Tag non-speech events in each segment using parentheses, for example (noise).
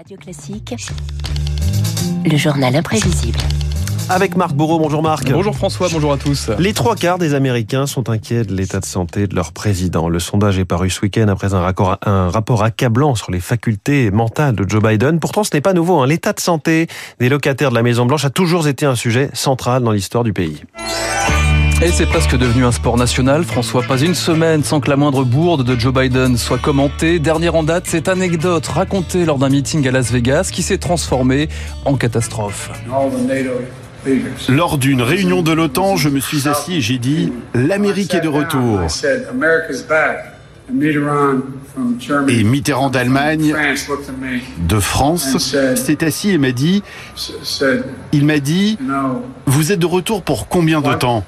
Radio Classique, le journal imprévisible. Avec Marc Bourreau, bonjour Marc. Bonjour François, bonjour à tous. Les trois quarts des Américains sont inquiets de l'état de santé de leur président. Le sondage est paru ce week-end après un, rapport, un rapport accablant sur les facultés mentales de Joe Biden. Pourtant, ce n'est pas nouveau. Hein. L'état de santé des locataires de la Maison-Blanche a toujours été un sujet central dans l'histoire du pays. Et c'est presque devenu un sport national. François, pas une semaine sans que la moindre bourde de Joe Biden soit commentée. Dernière en date, cette anecdote racontée lors d'un meeting à Las Vegas qui s'est transformé en catastrophe. Lors d'une réunion de l'OTAN, je me suis assis et j'ai dit L'Amérique est de retour. Et Mitterrand d'Allemagne, de France, s'est assis et m'a dit, il m'a dit, vous êtes de retour pour combien de temps?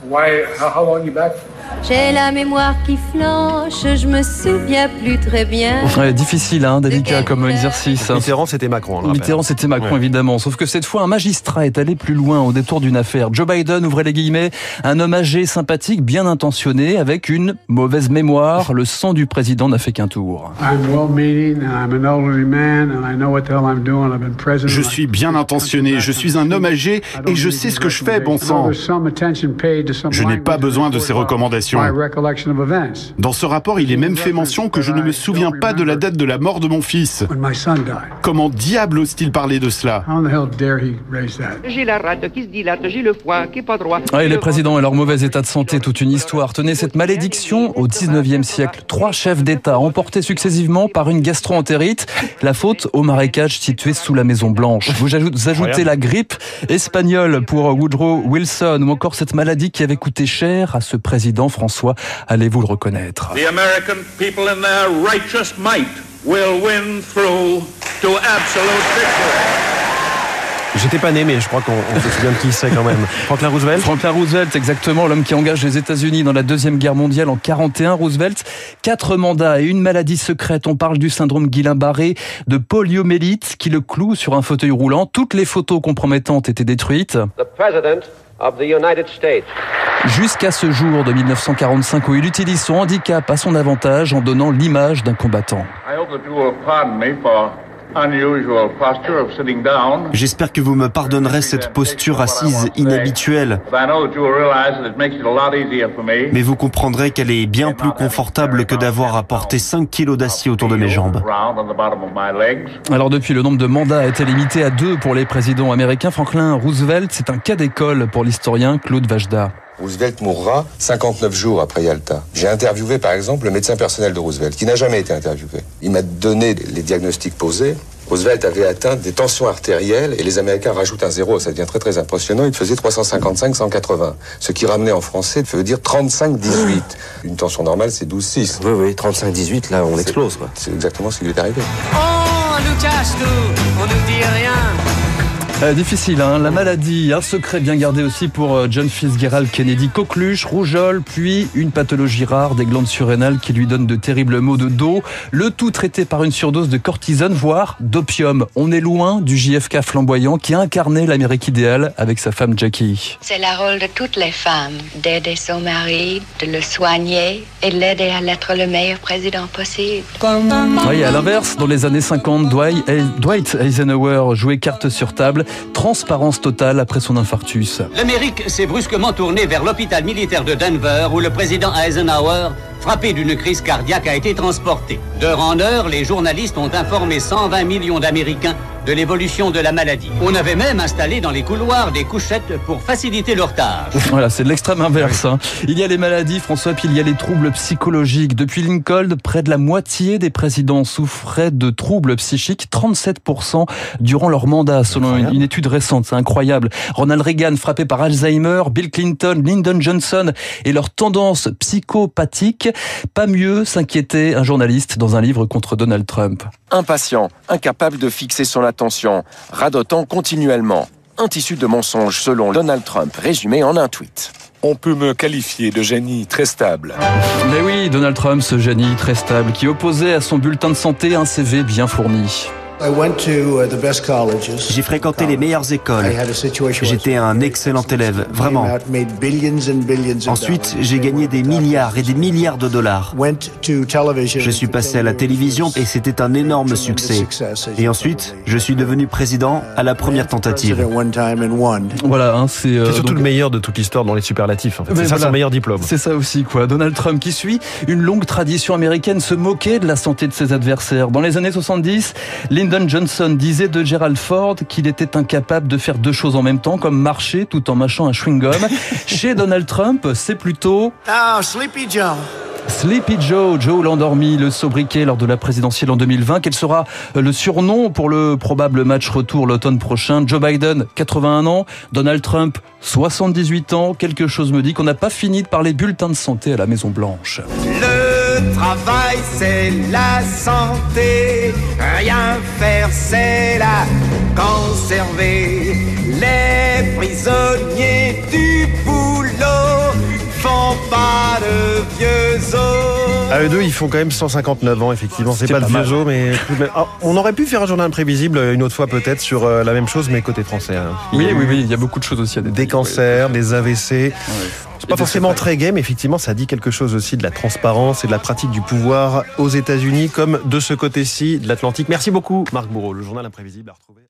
J'ai la mémoire qui flanche, je me souviens plus très bien. Ouais, difficile, hein, délicat comme exercice. Mitterrand, c'était Macron. Mitterrand, c'était Macron, évidemment. Sauf que cette fois, un magistrat est allé plus loin au détour d'une affaire. Joe Biden, ouvrez les guillemets, un homme âgé, sympathique, bien intentionné, avec une mauvaise mémoire. Le sang du président n'a fait qu'un tour. Je suis bien intentionné, je suis un homme âgé et je sais ce que je fais, bon sang. Je n'ai pas besoin de ces recommandations. Dans ce rapport, il est même fait mention que je ne me souviens pas de la date de la mort de mon fils. Comment diable ose-t-il parler de cela? J'ai la rate qui se dilate, j'ai le foie qui est pas droit. Ah, et les présidents et leur mauvais état de santé, toute une histoire. Tenez cette malédiction au 19e siècle. Trois chefs d'État emportés successivement par une gastro-entérite. La faute au marécage situé sous la Maison Blanche. Vous ajoutez la grippe espagnole pour Woodrow Wilson ou encore cette maladie qui avait coûté cher à ce président François, allez-vous le reconnaître? The American people in their righteous might will win through to absolute victory. J'étais pas né, mais je crois qu'on se souvient de qui c'est quand même. (laughs) Franklin Roosevelt? Franklin Roosevelt, exactement, l'homme qui engage les États-Unis dans la Deuxième Guerre mondiale en 41. Roosevelt, quatre mandats et une maladie secrète. On parle du syndrome Guillain-Barré, de poliomélite qui le cloue sur un fauteuil roulant. Toutes les photos compromettantes étaient détruites. Jusqu'à ce jour de 1945 où il utilise son handicap à son avantage en donnant l'image d'un combattant. J'espère que vous me pardonnerez cette posture assise inhabituelle. Mais vous comprendrez qu'elle est bien plus confortable que d'avoir à porter 5 kilos d'acier autour de mes jambes. Alors depuis, le nombre de mandats a été limité à deux pour les présidents américains. Franklin Roosevelt, c'est un cas d'école pour l'historien Claude Vajda. Roosevelt mourra 59 jours après Yalta. J'ai interviewé par exemple le médecin personnel de Roosevelt, qui n'a jamais été interviewé. Il m'a donné les diagnostics posés. Roosevelt avait atteint des tensions artérielles et les Américains rajoutent un zéro, ça devient très très impressionnant. Il faisait 355-180, ce qui ramenait en français veut dire 35-18. Une tension normale c'est 12-6. Oui, oui, 35-18, là on explose. C'est exactement ce qui lui est arrivé. On nous cache tout, on nous dit rien. Euh, difficile, hein la maladie, un secret bien gardé aussi pour euh, John Fitzgerald Kennedy, coqueluche, rougeole, puis une pathologie rare des glandes surrénales qui lui donne de terribles maux de dos, le tout traité par une surdose de cortisone, voire d'opium. On est loin du JFK flamboyant qui a incarné l'Amérique idéale avec sa femme Jackie. C'est le rôle de toutes les femmes d'aider son mari, de le soigner et de l'aider à être le meilleur président possible. Oui, à l'inverse, dans les années 50, Dwight Eisenhower jouait carte sur table transparence totale après son infarctus. L'Amérique s'est brusquement tournée vers l'hôpital militaire de Denver où le président Eisenhower frappé d'une crise cardiaque, a été transporté. D'heure en heure, les journalistes ont informé 120 millions d'Américains de l'évolution de la maladie. On avait même installé dans les couloirs des couchettes pour faciliter leur tâche. Voilà, c'est de l'extrême inverse. Hein. Il y a les maladies, François, puis il y a les troubles psychologiques. Depuis Lincoln, près de la moitié des présidents souffraient de troubles psychiques, 37% durant leur mandat, selon une étude récente. C'est incroyable. Ronald Reagan frappé par Alzheimer, Bill Clinton, Lyndon Johnson et leurs tendances psychopathiques. Pas mieux s'inquiétait un journaliste dans un livre contre Donald Trump. Impatient, incapable de fixer son attention, radotant continuellement. Un tissu de mensonges selon Donald Trump, résumé en un tweet. On peut me qualifier de génie très stable. Mais oui, Donald Trump, ce génie très stable, qui opposait à son bulletin de santé un CV bien fourni. J'ai fréquenté les meilleures écoles. J'étais un excellent élève, vraiment. Ensuite, j'ai gagné des milliards et des milliards de dollars. Je suis passé à la télévision et c'était un énorme succès. Et ensuite, je suis devenu président à la première tentative. Voilà, hein, c'est euh, surtout le meilleur de toute l'histoire dans les superlatifs. En fait. C'est ça son meilleur diplôme. C'est ça aussi, quoi. Donald Trump qui suit une longue tradition américaine se moquer de la santé de ses adversaires. Dans les années 70, Lyndon Johnson disait de Gerald Ford qu'il était incapable de faire deux choses en même temps, comme marcher tout en mâchant un chewing-gum. (laughs) Chez Donald Trump, c'est plutôt... Ah, Sleepy Joe Sleepy Joe, Joe l'endormi, le sobriquet lors de la présidentielle en 2020. Quel sera le surnom pour le probable match retour l'automne prochain? Joe Biden, 81 ans. Donald Trump, 78 ans. Quelque chose me dit qu'on n'a pas fini de parler bulletin de santé à la Maison Blanche. Le travail, c'est la santé. Rien faire, c'est la conserver. Les prisonniers du boulot font pas de vieux os. À eux deux, ils font quand même 159 ans, effectivement. C'est pas, de vieux os, mais ah, on aurait pu faire un journal imprévisible une autre fois peut-être sur euh, la même chose, mais côté français. Hein. Oui, oui, oui, il y a beaucoup de choses aussi. À des cancers, des AVC. C'est pas forcément très gay, mais effectivement, ça dit quelque chose aussi de la transparence et de la pratique du pouvoir aux États-Unis, comme de ce côté-ci de l'Atlantique. Merci beaucoup, Marc Bourreau. Le journal imprévisible à retrouver.